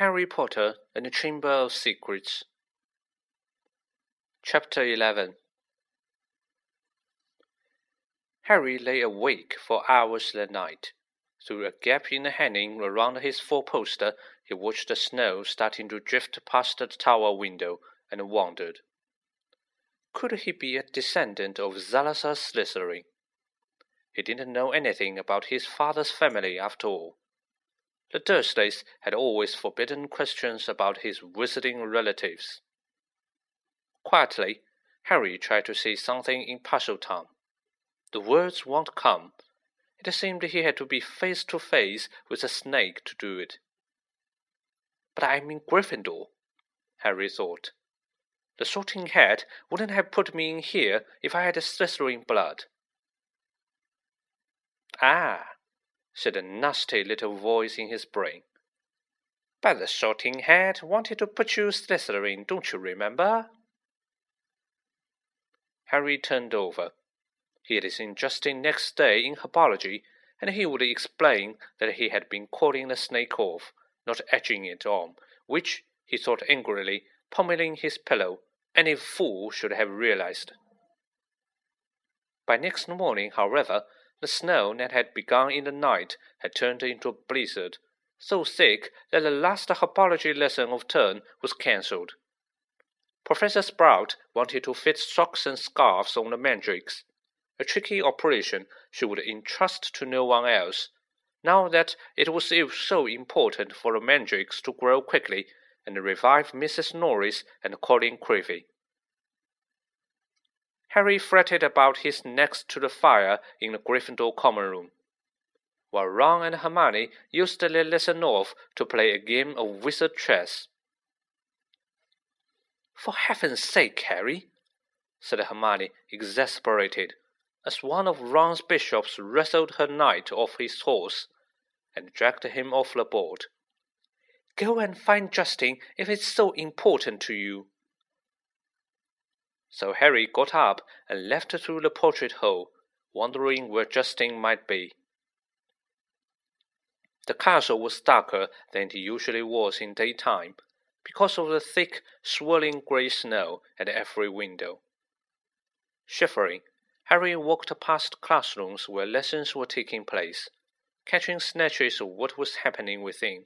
Harry Potter and the Chamber of Secrets. Chapter 11 Harry lay awake for hours that night. Through a gap in the hanging around his four poster, he watched the snow starting to drift past the tower window and wondered. Could he be a descendant of Salazar Slytherin? He didn't know anything about his father's family after all. The Dursleys had always forbidden questions about his visiting relatives. Quietly, Harry tried to say something in Parseltongue. The words won't come. It seemed he had to be face to face with a snake to do it. But I'm in Gryffindor, Harry thought. The sorting hat wouldn't have put me in here if I had Slytherin blood. Ah, said a nasty little voice in his brain. But the sorting hat wanted to put you Slytherin, don't you remember? Harry turned over. He had seen Justin next day in herbology, and he would explain that he had been calling the snake off, not edging it on, which, he thought angrily, pummeling his pillow, any fool should have realized. By next morning, however, the snow that had begun in the night had turned into a blizzard, so thick that the last herbology lesson of term was cancelled. Professor Sprout wanted to fit socks and scarves on the mandrakes, a tricky operation she would entrust to no one else, now that it was so important for the mandrakes to grow quickly and revive Mrs. Norris and Colin Creevey. Harry fretted about his next to the fire in the Gryffindor common room, while Ron and Hermione used their lesson off to play a game of wizard chess. For heaven's sake, Harry, said Hermione, exasperated, as one of Ron's bishops wrestled her knight off his horse and dragged him off the board. Go and find Justin if it's so important to you. So Harry got up and left through the portrait hole, wondering where Justin might be. The castle was darker than it usually was in daytime, because of the thick, swirling grey snow at every window. Shivering, Harry walked past classrooms where lessons were taking place, catching snatches of what was happening within.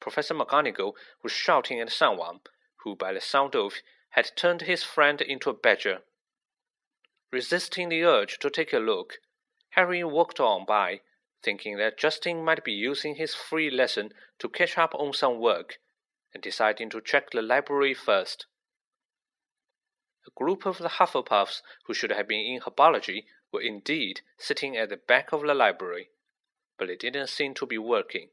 Professor McGonagall was shouting at someone, who, by the sound of had turned his friend into a badger. Resisting the urge to take a look, Harry walked on by, thinking that Justin might be using his free lesson to catch up on some work, and deciding to check the library first. A group of the Hufflepuffs who should have been in herbology were indeed sitting at the back of the library, but they didn't seem to be working.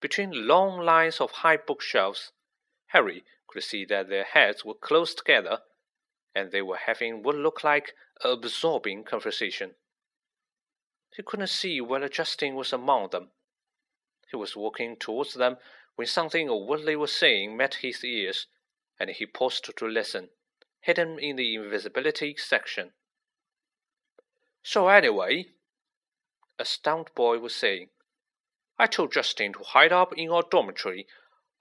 Between long lines of high bookshelves, Harry could see that their heads were close together, and they were having what looked like an absorbing conversation. He couldn't see whether Justin was among them. He was walking towards them when something of what they were saying met his ears, and he paused to listen, hidden in the invisibility section. So anyway, a stout boy was saying, I told Justin to hide up in our dormitory.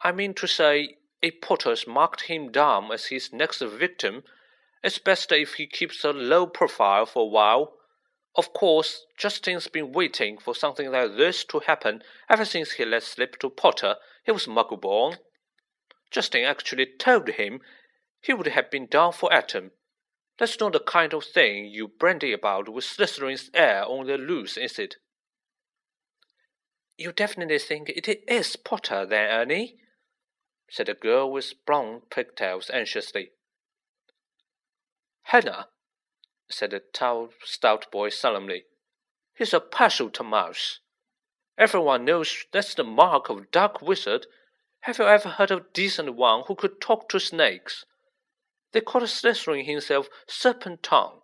I mean to say, a Potter's marked him down as his next victim, it's best if he keeps a low profile for a while. Of course, Justin's been waiting for something like this to happen ever since he let slip to Potter he was muggle-born. Justin actually told him he would have been down for Eton. That's not the kind of thing you brandy about with Slytherin's heir on the loose, is it? You definitely think it is Potter, then, Ernie? Said the girl with blond pigtails anxiously. Hannah, said the tall, stout boy solemnly. He's a Parseltongue mouse. Everyone knows that's the mark of a dark wizard. Have you ever heard of a decent one who could talk to snakes? They called Slytherin himself Serpent Tongue.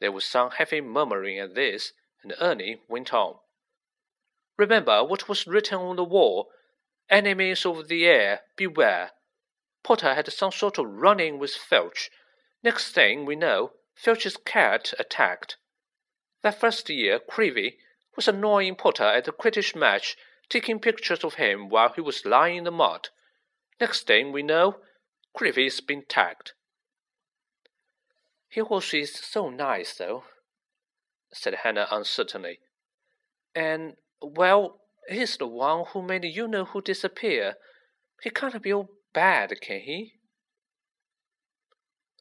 There was some heavy murmuring at this, and Ernie went on. Remember what was written on the wall Enemies of the heir, beware. Potter had some sort of run in with Filch. Next thing we know, Filch's cat attacked. That first year, Creevey was annoying Potter at the Quidditch match taking pictures of him while he was lying in the mud. Next thing we know, Griffith's been tagged. He was so nice, though, said Hannah uncertainly. And, well, he's the one who made you know who disappear. He can't be all bad, can he?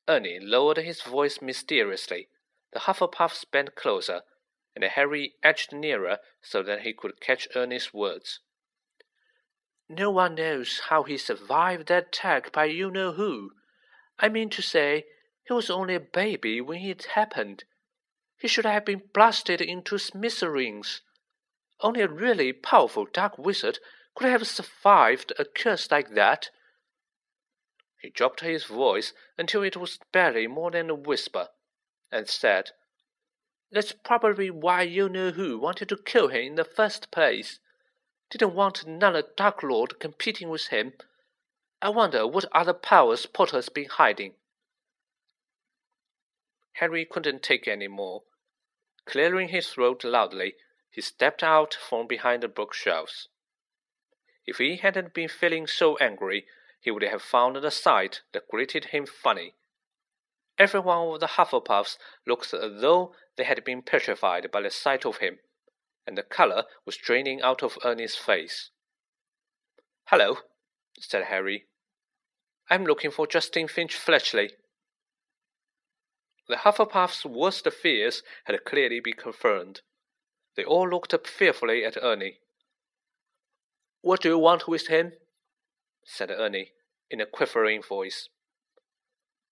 Ernie lowered his voice mysteriously. The Hufflepuffs bent closer, and Harry edged nearer so that he could catch Ernie's words. No one knows how he survived that attack by you know who. I mean to say, he was only a baby when it happened. He should have been blasted into smithereens. Only a really powerful dark wizard could have survived a curse like that. He dropped his voice until it was barely more than a whisper, and said, That's probably why you know who wanted to kill him in the first place. Didn't want another Dark Lord competing with him. I wonder what other powers Potter's been hiding. Harry couldn't take any more. Clearing his throat loudly, he stepped out from behind the bookshelves. If he hadn't been feeling so angry, he would have found the sight that greeted him funny. Every one of the Hufflepuffs looked as though they had been petrified by the sight of him, and the color was draining out of Ernie's face. Hello, said Harry. I'm looking for Justin Finch Fletchley. The Hufflepuff's worst fears had clearly been confirmed. They all looked up fearfully at Ernie. What do you want with him? said Ernie, in a quivering voice.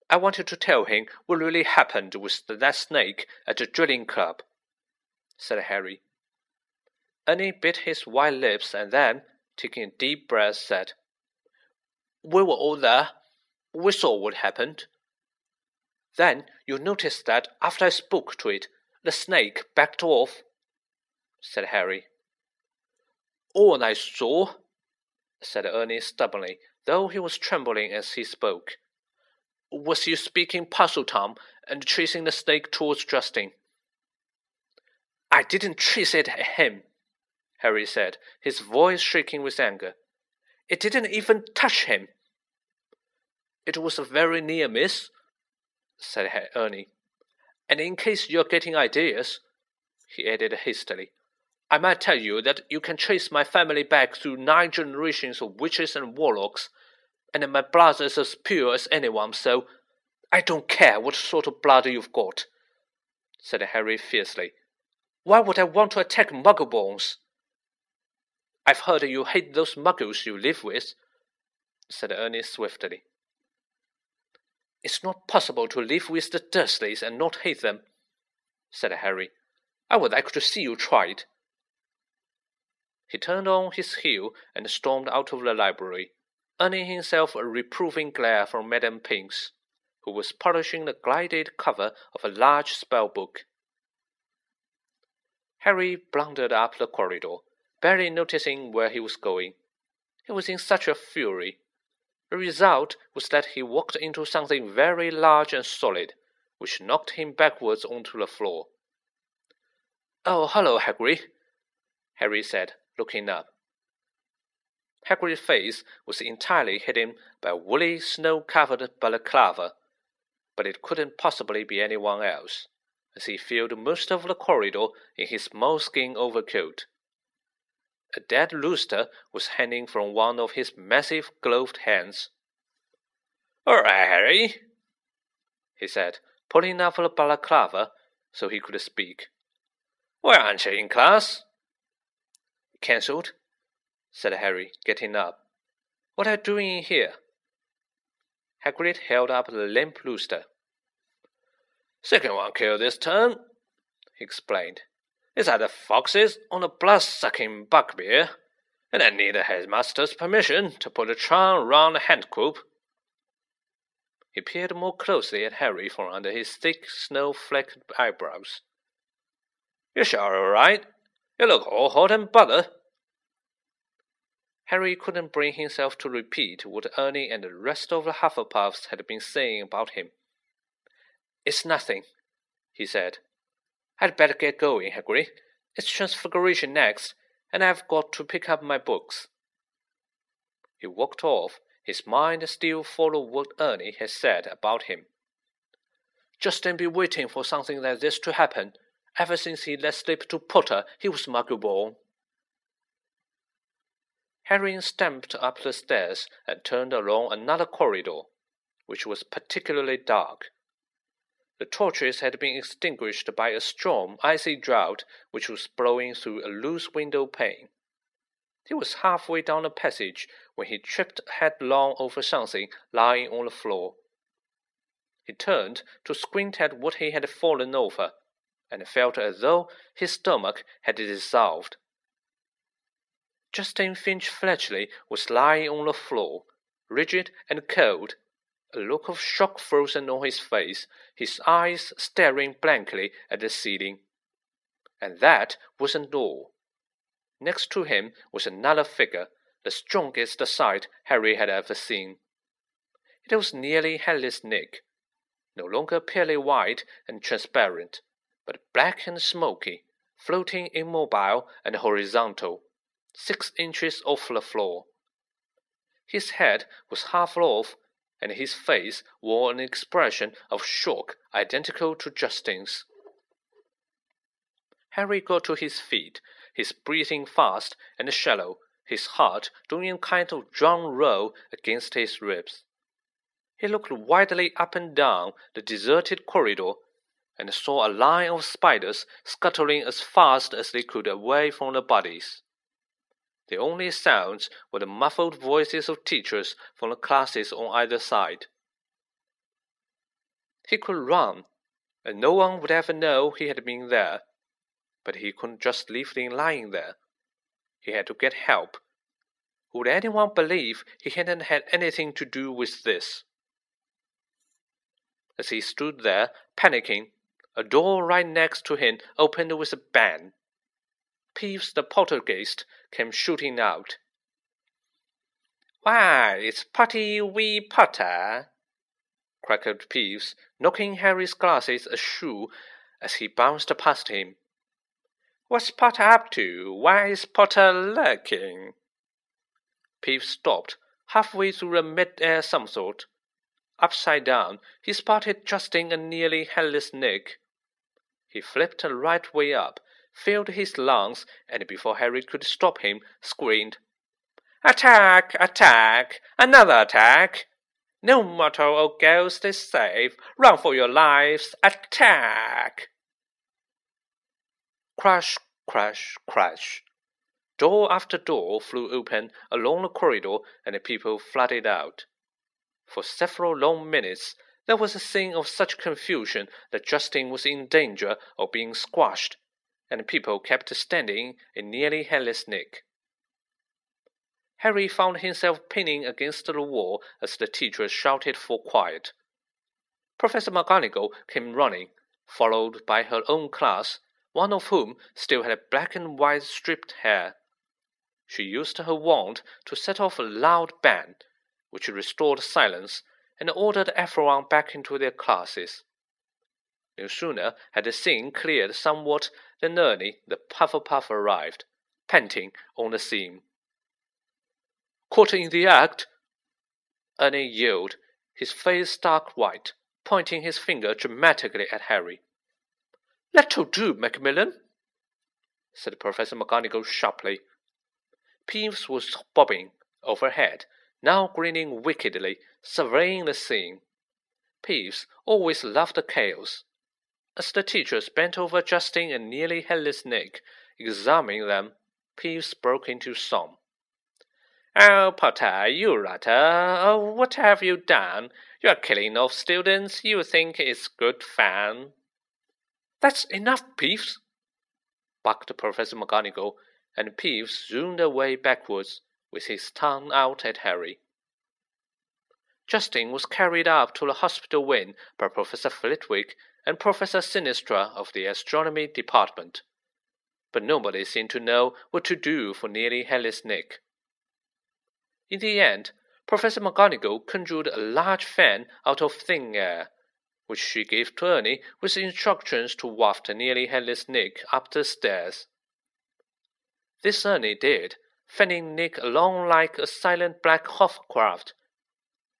I wanted to tell him what really happened with that snake at the drilling club, said Harry. Ernie bit his white lips and then, taking a deep breath, said, We were all there. We saw what happened. Then you noticed that after I spoke to it, the snake backed off, said Harry. All I saw, said Ernie stubbornly, though he was trembling as he spoke, was you speaking Parseltongue and chasing the snake towards Justin. I didn't chase it at him, Harry said, his voice shaking with anger. It didn't even touch him. It was a very near miss, said Ernie. And in case you're getting ideas, he added hastily, I might tell you that you can trace my family back through nine generations of witches and warlocks, and my blood is as pure as anyone, so I don't care what sort of blood you've got, said Harry fiercely. Why would I want to attack Muggleborns? I've heard you hate those muggles you live with, said Ernie swiftly. It's not possible to live with the Dursleys and not hate them, said Harry. I would like to see you try it. He turned on his heel and stormed out of the library, earning himself a reproving glare from Madame Pince, who was polishing the gilded cover of a large spell book. Harry blundered up the corridor, barely noticing where he was going. He was in such a fury the result was that he walked into something very large and solid, which knocked him backwards onto the floor. Oh, hello, Hagrid, Harry said, looking up. Hagrid's face was entirely hidden by a woolly, snow-covered balaclava, but it couldn't possibly be anyone else, as he filled most of the corridor in his moleskin overcoat. A dead rooster was hanging from one of his massive gloved hands. All right, Harry, he said, pulling up the balaclava so he could speak. Why aren't you in class? Cancelled, said Harry, getting up. What are you doing in here? Hagrid held up the limp rooster. Second one killed this term, he explained. It's either foxes or a blood-sucking bugbear, and I need the headmaster's permission to put a charm round the hand coop. He peered more closely at Harry from under his thick, snow-flecked eyebrows. You sure all right? You look all hot and butter. Harry couldn't bring himself to repeat what Ernie and the rest of the Hufflepuffs had been saying about him. It's nothing, he said, I'd better get going, Hagrid. It's Transfiguration next, and I've got to pick up my books. He walked off, his mind still full of what Ernie had said about him. Justin been waiting for something like this to happen. Ever since he let slip to Potter, he was marketable. Harry stamped up the stairs and turned along another corridor, which was particularly dark. The torches had been extinguished by a strong, icy draught which was blowing through a loose window pane. He was halfway down the passage when he tripped headlong over something lying on the floor. He turned to squint at what he had fallen over, and felt as though his stomach had dissolved. Justin Finch Fletchley was lying on the floor, rigid and cold a look of shock frozen on his face, his eyes staring blankly at the ceiling. And that wasn't all. Next to him was another figure, the strongest sight Harry had ever seen. It was nearly Headless Nick, no longer purely white and transparent, but black and smoky, floating immobile and horizontal, six inches off the floor. His head was half off and his face wore an expression of shock identical to Justin's. Harry got to his feet, his breathing fast and shallow, his heart doing a kind of drum roll against his ribs. He looked widely up and down the deserted corridor and saw a line of spiders scuttling as fast as they could away from the bodies. The only sounds were the muffled voices of teachers from the classes on either side. He could run, and no one would ever know he had been there. But he couldn't just leave him lying there. He had to get help. Would anyone believe he hadn't had anything to do with this? As he stood there, panicking, a door right next to him opened with a bang. Peeves the poltergeist came shooting out. Why, it's Potty wee Potter! crackled Peeves, knocking Harry's glasses askew as he bounced past him. What's Potter up to? Why is Potter lurking? Peeves stopped halfway through a mid-air somersault. Upside down, he spotted Justin and nearly headless Nick. He flipped right way up filled his lungs, and before Harry could stop him, screamed, Attack! Attack! Another attack! No mortal or ghost is safe. Run for your lives! Attack! Crash, crash, crash. Door after door flew open along the corridor, and the people flooded out. For several long minutes, there was a scene of such confusion that Justin was in danger of being squashed and people kept standing in nearly headless Nick. Harry found himself pinning against the wall as the teacher shouted for quiet. Professor McGonagall came running, followed by her own class, one of whom still had black and white striped hair. She used her wand to set off a loud bang, which restored silence and ordered everyone back into their classes. No sooner had the scene cleared somewhat than Ernie, the Hufflepuff, arrived, panting on the scene. Caught in the act? Ernie yelled, his face stark white, pointing his finger dramatically at Harry. That'll do, Macmillan, said Professor McGonagall sharply. Peeves was bobbing overhead, now grinning wickedly, surveying the scene. Peeves always loved the chaos, as the teachers bent over Justin and nearly headless Nick, examining them, Peeves broke into song. Oh, Potter, you rotter! Oh, what have you done? You're killing off students you think is good fun. That's enough, Peeves, barked Professor McGonagall, and Peeves zoomed away backwards, with his tongue out at Harry. Justin was carried up to the hospital wing by Professor Flitwick and Professor Sinistra of the astronomy department. But nobody seemed to know what to do for nearly headless Nick. In the end, Professor McGonagall conjured a large fan out of thin air, which she gave to Ernie with instructions to waft nearly headless Nick up the stairs. This Ernie did, fanning Nick along like a silent black Hofcraft.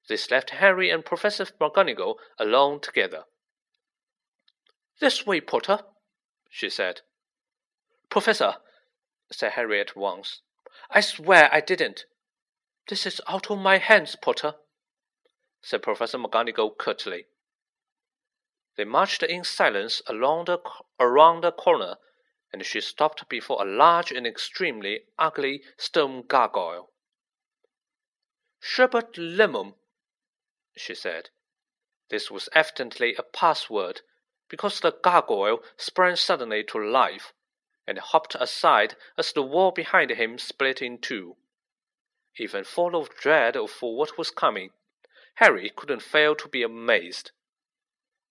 This left Harry and Professor McGonagall alone together. This way, Potter, she said. Professor, said Harry at once, I swear I didn't. This is out of my hands, Potter, said Professor McGonagall curtly. They marched in silence along the, around the corner, and she stopped before a large and extremely ugly stone gargoyle. Sherbet lemon, she said. This was evidently a password, because the gargoyle sprang suddenly to life and hopped aside as the wall behind him split in two. Even full of dread for what was coming, Harry couldn't fail to be amazed.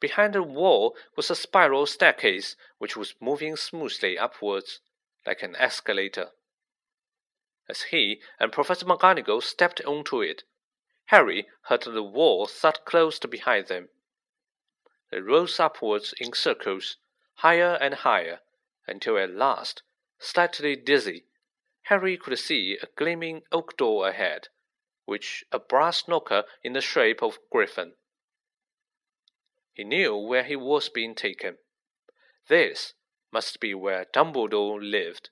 Behind the wall was a spiral staircase which was moving smoothly upwards, like an escalator. As he and Professor McGonagall stepped onto it, Harry heard the wall thud closed behind them. They rose upwards in circles, higher and higher, until at last, slightly dizzy, Harry could see a gleaming oak door ahead, which a brass knocker in the shape of griffin. He knew where he was being taken. This must be where Dumbledore lived.